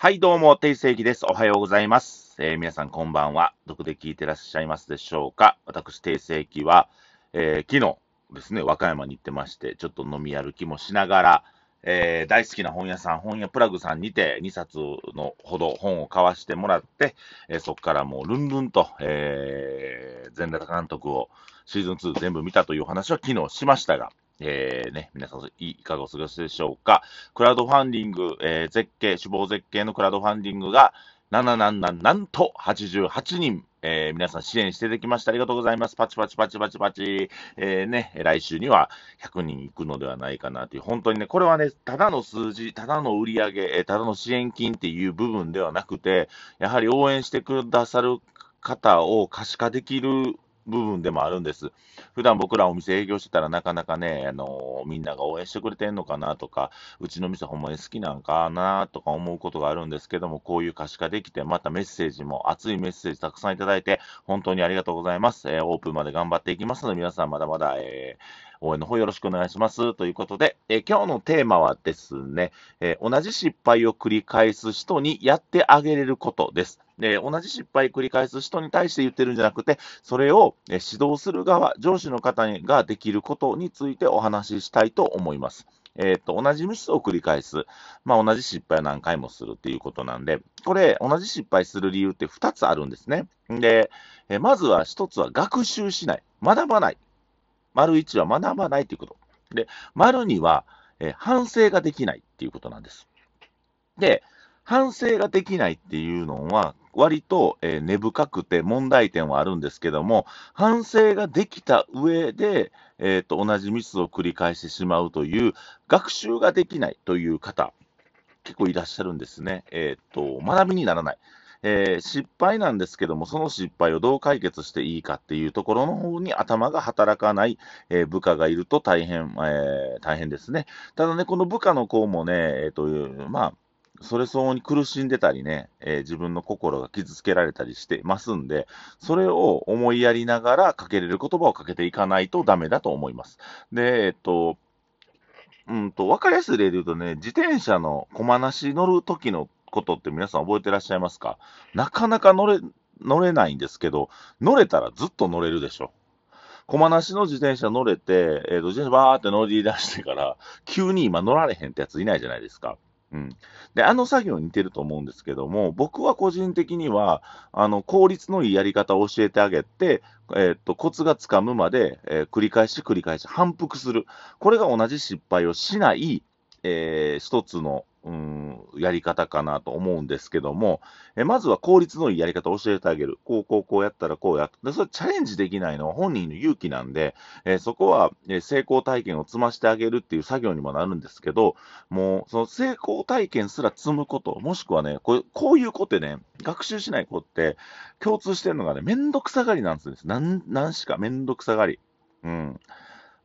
はい、どうも、定世紀です。おはようございます。えー皆さん、こんばんは。どこで聞いてらっしゃいますでしょうか？私、定世紀は、えー昨日ですね、和歌山に行ってまして、ちょっと飲み歩きもしながら、えー大好きな本屋さん、本屋プラグさんにて2冊のほど本を買わしてもらって、えそこからもうルンルンと、えー、全裸監督をシーズン2全部見たという話は昨日しましたが、えーね、皆さんいかがお過ごしでしょうか？クラウドファンディング、えー絶景、死亡絶景のクラウドファンディングが、なななななんと88人、えー皆さん支援していただきましてありがとうございます。パチパチパチパチパチ。えーね、来週には100人行くのではないかなという、本当にね、これはね、ただの数字、ただの売り上げ、ただの支援金っていう部分ではなくて、やはり応援してくださる方を可視化できる部分でもあるんです。普段僕らお店営業してたらなかなかね、あのみんなが応援してくれてんのかなとか、うちの店ほんまに好きなんかなとか思うことがあるんですけども、こういう可視化できて、またメッセージも、熱いメッセージたくさんいただいて、本当にありがとうございます。えーオープンまで頑張っていきますので、皆さんまだまだ、えー応援の方よろしくお願いします。ということで、え今日のテーマはですね、え同じ失敗を繰り返す人にやってあげれることです。で、同じ失敗繰り返す人に対して言ってるんじゃなくて、それを指導する側、上司の方ができることについてお話ししたいと思います。えっ、と、同じミスを繰り返す。まあ、同じ失敗を何回もするっていうことなんで、これ、同じ失敗する理由って2つあるんですね。で、えまずは1つは学習しない。学ばない。丸1は学ばないということ。で、丸2は、えー反省ができないっていうことなんです。で、反省ができないっていうのは、割と、えー根深くて問題点はあるんですけども、反省ができた上で、えーと、同じミスを繰り返してしまうという、学習ができないという方、結構いらっしゃるんですね。えっ、と、学びにならない。えー失敗なんですけども、その失敗をどう解決していいかっていうところの方に頭が働かない、えー部下がいると大変、えー大変ですね。ただね、この部下の子もね、えっ、と、まあ、それ相応に苦しんでたりね、えー自分の心が傷つけられたりしてますんで、それを思いやりながらかけれる言葉をかけていかないとダメだと思います。で、えっと、うんと、わかりやすい例で言うとね、自転車の駒なし乗る時のことって皆さん覚えてらっしゃいますか？なかなか乗れ、乗れないんですけど、乗れたらずっと乗れるでしょ。駒なしの自転車乗れて、えっ、と、自転車バーって乗り出してから、急に今乗られへんってやついないじゃないですか。うん。で、あの作業に似てると思うんですけども、僕は個人的には、あの、効率のいいやり方を教えてあげて、えっと、コツがつかむまで、えー繰り返し繰り返し反復する。これが同じ失敗をしない、えー一つの、うん、やり方かなと思うんですけども、えまずは効率のいいやり方を教えてあげる。こう、こう、こうやったらこうやって。それチャレンジできないのは本人の勇気なんで、えそこは、え成功体験を積ましてあげるっていう作業にもなるんですけど、もう、その成功体験すら積むこと、もしくはね、こうこういう子ってね、学習しない子って、共通してるのがね、めんどくさがりなんですよ。なん、なんしかめんどくさがり。うん。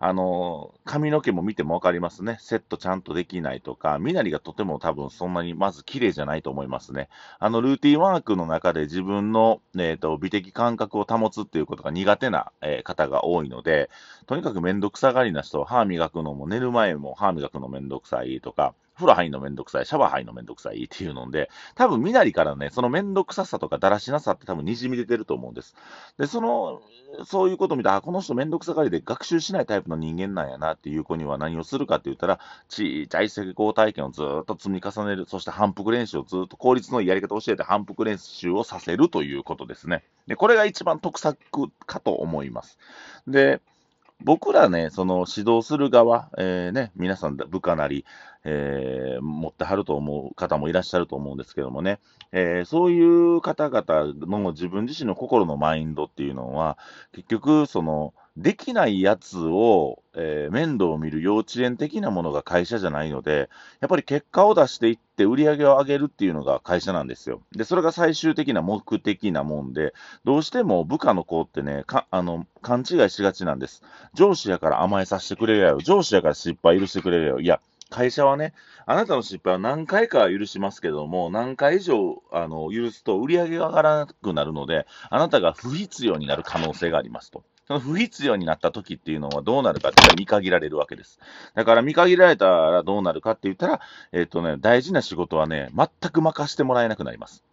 あの、髪の毛も見てもわかりますね。セットちゃんとできないとか、身なりがとても多分そんなにまず綺麗じゃないと思いますね。あの、ルーティンワークの中で自分の、えっ、と、美的感覚を保つっていうことが苦手な、えー方が多いので、とにかくめんどくさがりな人は歯磨くのも寝る前も歯磨くのめんどくさいとか、風呂入るのめんどくさい、シャワー入るのめんどくさいっていうので、多分身なりからね、そのめんどくささとかだらしなさって多分滲み出てると思うんです。で、その、そういうことを見て、あ、この人めんどくさがりで学習しないタイプの人間なんやなっていう子には何をするかって言ったら、ちっちゃい成功体験をずっと積み重ねる、そして反復練習をずっと効率のいいやり方を教えて反復練習をさせるということですね。で、これが一番得策かと思います。で、僕らね、その指導する側、えーね、皆さん部下なり、えー持ってはると思う方もいらっしゃると思うんですけどもね、えーそういう方々の自分自身の心のマインドっていうのは、結局、その、できないやつを、えー面倒を見る幼稚園的なものが会社じゃないので、やっぱり結果を出していって売り上げを上げるっていうのが会社なんですよ。で、それが最終的な目的なもんで、どうしても部下の子ってね、かあの勘違いしがちなんです。上司やから甘えさせてくれるやろ。上司やから失敗許してくれるやろ。いや、会社はね、あなたの失敗は何回か許しますけども、何回以上あの許すと売り上げが上がらなくなるので、あなたが不必要になる可能性がありますと。その不必要になった時っていうのはどうなるかって言ったら見限られるわけです。だから見限られたらどうなるかって言ったら、えっ、ー、とね、大事な仕事はね、全く任せてもらえなくなります。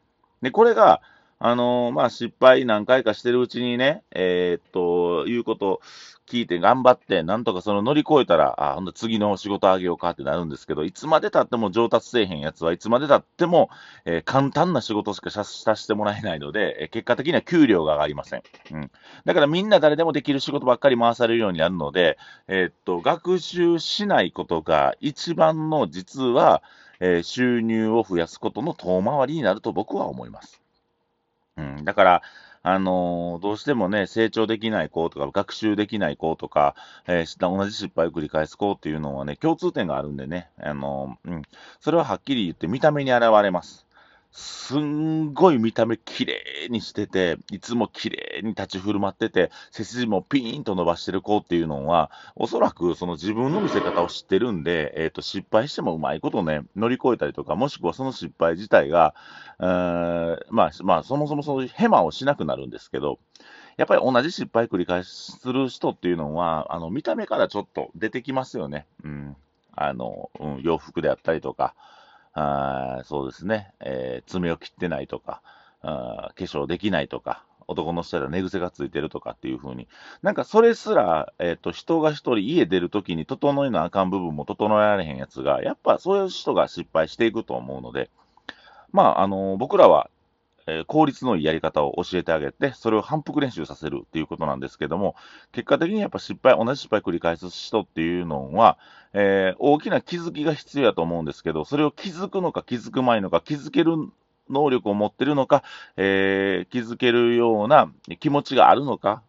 で、これが、あの、まあ、失敗何回かしてるうちにね、えー、っと、いうこと聞いて頑張って、なんとかその乗り越えたら、あ、ほんと次の仕事あげようかってなるんですけど、いつまで経っても上達せえへんやつはいつまで経っても、えー、簡単な仕事しかさせてもらえないので、え結果的には給料が上がりません。うん。だからみんな誰でもできる仕事ばっかり回されるようになるので、えっと、学習しないことが一番の実は、え収入を増やすことの遠回りになると僕は思います。うん、だから、あのー、どうしてもね、成長できない子とか、学習できない子とか、えー、同じ失敗を繰り返す子っていうのはね、共通点があるんでね、あのー、うん、それははっきり言って見た目に現れます。すんごい見た目綺麗にしてて、いつも綺麗に立ち振る舞ってて、背筋もピーンと伸ばしてる子っていうのは、おそらくその自分の見せ方を知ってるんで、えっ、ー、と、失敗してもうまいことね、乗り越えたりとか、もしくはその失敗自体が、えー、まあ、まあ、そもそもそういうヘマをしなくなるんですけど、やっぱり同じ失敗繰り返しする人っていうのは、あの、見た目からちょっと出てきますよね。うん。あの、うん、洋服であったりとか、あそうですね、えー、爪を切ってないとか、あ化粧できないとか、男の人は寝癖がついてるとかっていう風に、なんかそれすら、えっ、ー、と、人が一人家出るときに整えなあかん部分も整えられへんやつが、やっぱそういう人が失敗していくと思うので、まあ、あのー、僕らはえ、効率のいいやり方を教えてあげて、それを反復練習させるっていうことなんですけども、結果的にやっぱ失敗、同じ失敗繰り返す人っていうのは、えー、大きな気づきが必要だと思うんですけど、それを気づくのか気づくまいのか、気づける能力を持ってるのか、えー、気づけるような気持ちがあるのか、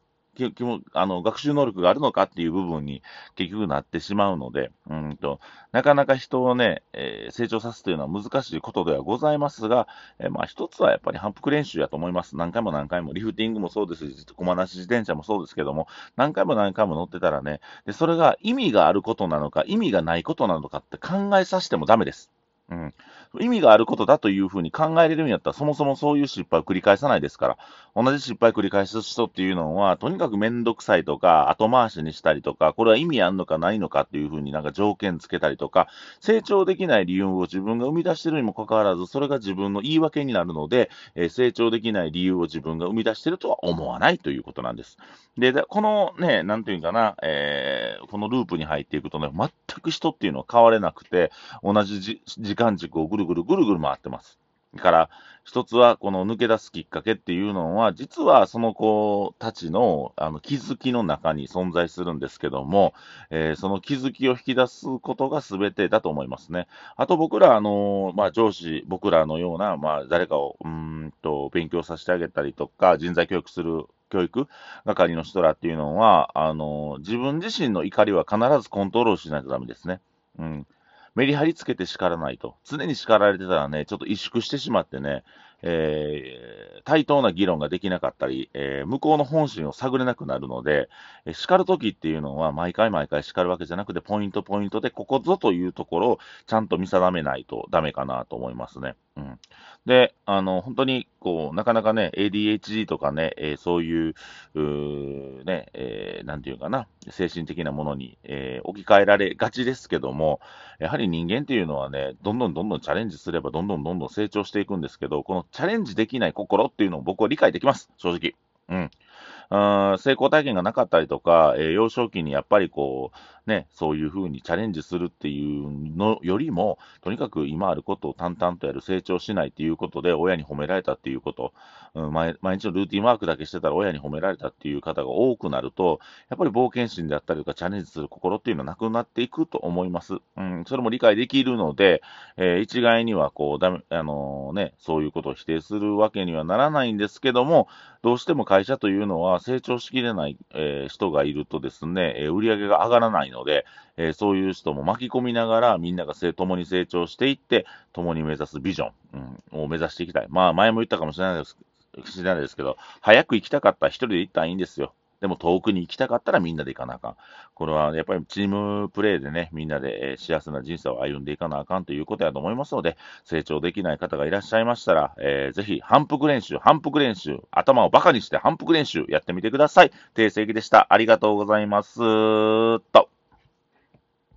きもあの学習能力があるのかっていう部分に結局なってしまうので、うんとなかなか人をね、えー、成長さすというのは難しいことではございますが、えー、まあ一つはやっぱり反復練習やと思います。何回も何回も、リフティングもそうですし、駒なし自転車もそうですけども、何回も何回も乗ってたらね、でそれが意味があることなのか、意味がないことなのかって考えさせてもダメです。うん。意味があることだというふうに考えれるんやったら、そもそもそういう失敗を繰り返さないですから、同じ失敗を繰り返す人っていうのは、とにかくめんどくさいとか、後回しにしたりとか、これは意味あんのかないのかっていうふうになんか条件つけたりとか、成長できない理由を自分が生み出してるにもかかわらず、それが自分の言い訳になるので、えー、成長できない理由を自分が生み出してるとは思わないということなんです。で、このね、なんていうかな、えー、このループに入っていくとね、全く人っていうのは変われなくて、同じ時間軸をぐるぐるぐるぐる回ってます。から、一つは、この抜け出すきっかけっていうのは、実はその子たちのあの気づきの中に存在するんですけども、えー、その気づきを引き出すことが全てだと思いますね。あと僕ら、あのまあ、上司、僕らのような、まあ、誰かをうんと勉強させてあげたりとか、人材教育する教育係の人らっていうのは、あの自分自身の怒りは必ずコントロールしないとダメですね。うん。メリハリつけて叱らないと。常に叱られてたらね、ちょっと萎縮してしまってね、えー、対等な議論ができなかったり、えー、向こうの本心を探れなくなるので、えー、叱るときっていうのは、毎回毎回叱るわけじゃなくて、ポイントポイントで、ここぞというところをちゃんと見定めないとダメかなと思いますね。うん。で、あの、本当に、こう、なかなかね、ADHD とかね、えー、そういう、うね、えー、なんていうかな、精神的なものに、えー、置き換えられがちですけども、やはり人間っていうのはね、どんどんどんどんチャレンジすれば、どんどんどんどん成長していくんですけど、このチャレンジできない心っていうのを僕は理解できます、正直。うん。成功体験がなかったりとか、えー、幼少期にやっぱりこう、ね、そういうふうにチャレンジするっていうのよりも、とにかく今あることを淡々とやる、成長しないっていうことで、親に褒められたっていうこと、うん、毎日のルーティンワークだけしてたら親に褒められたっていう方が多くなると、やっぱり冒険心であったりとか、チャレンジする心っていうのはなくなっていくと思います。うん、それも理解できるので、えー、一概にはこう、だめ、あのー、ね、そういうことを否定するわけにはならないんですけども、どうしても会社というのは成長しきれない、えー、人がいるとですね、えー、売り上げが上がらないので、えー、そういう人も巻き込みながら、みんなが共に成長していって、共に目指すビジョン、うん、を目指していきたい。まあ、前も言ったかもしれないですしないですけど、早く行きたかったら一人で行ったらいいんですよ。でも遠くに行きたかったらみんなで行かなあかん。これはやっぱりチームプレーでね、みんなで幸せな人生を歩んでいかなあかんということやと思いますので、成長できない方がいらっしゃいましたら、えー、ぜひ反復練習、反復練習、頭をバカにして反復練習やってみてください。定石でした。ありがとうございます。と。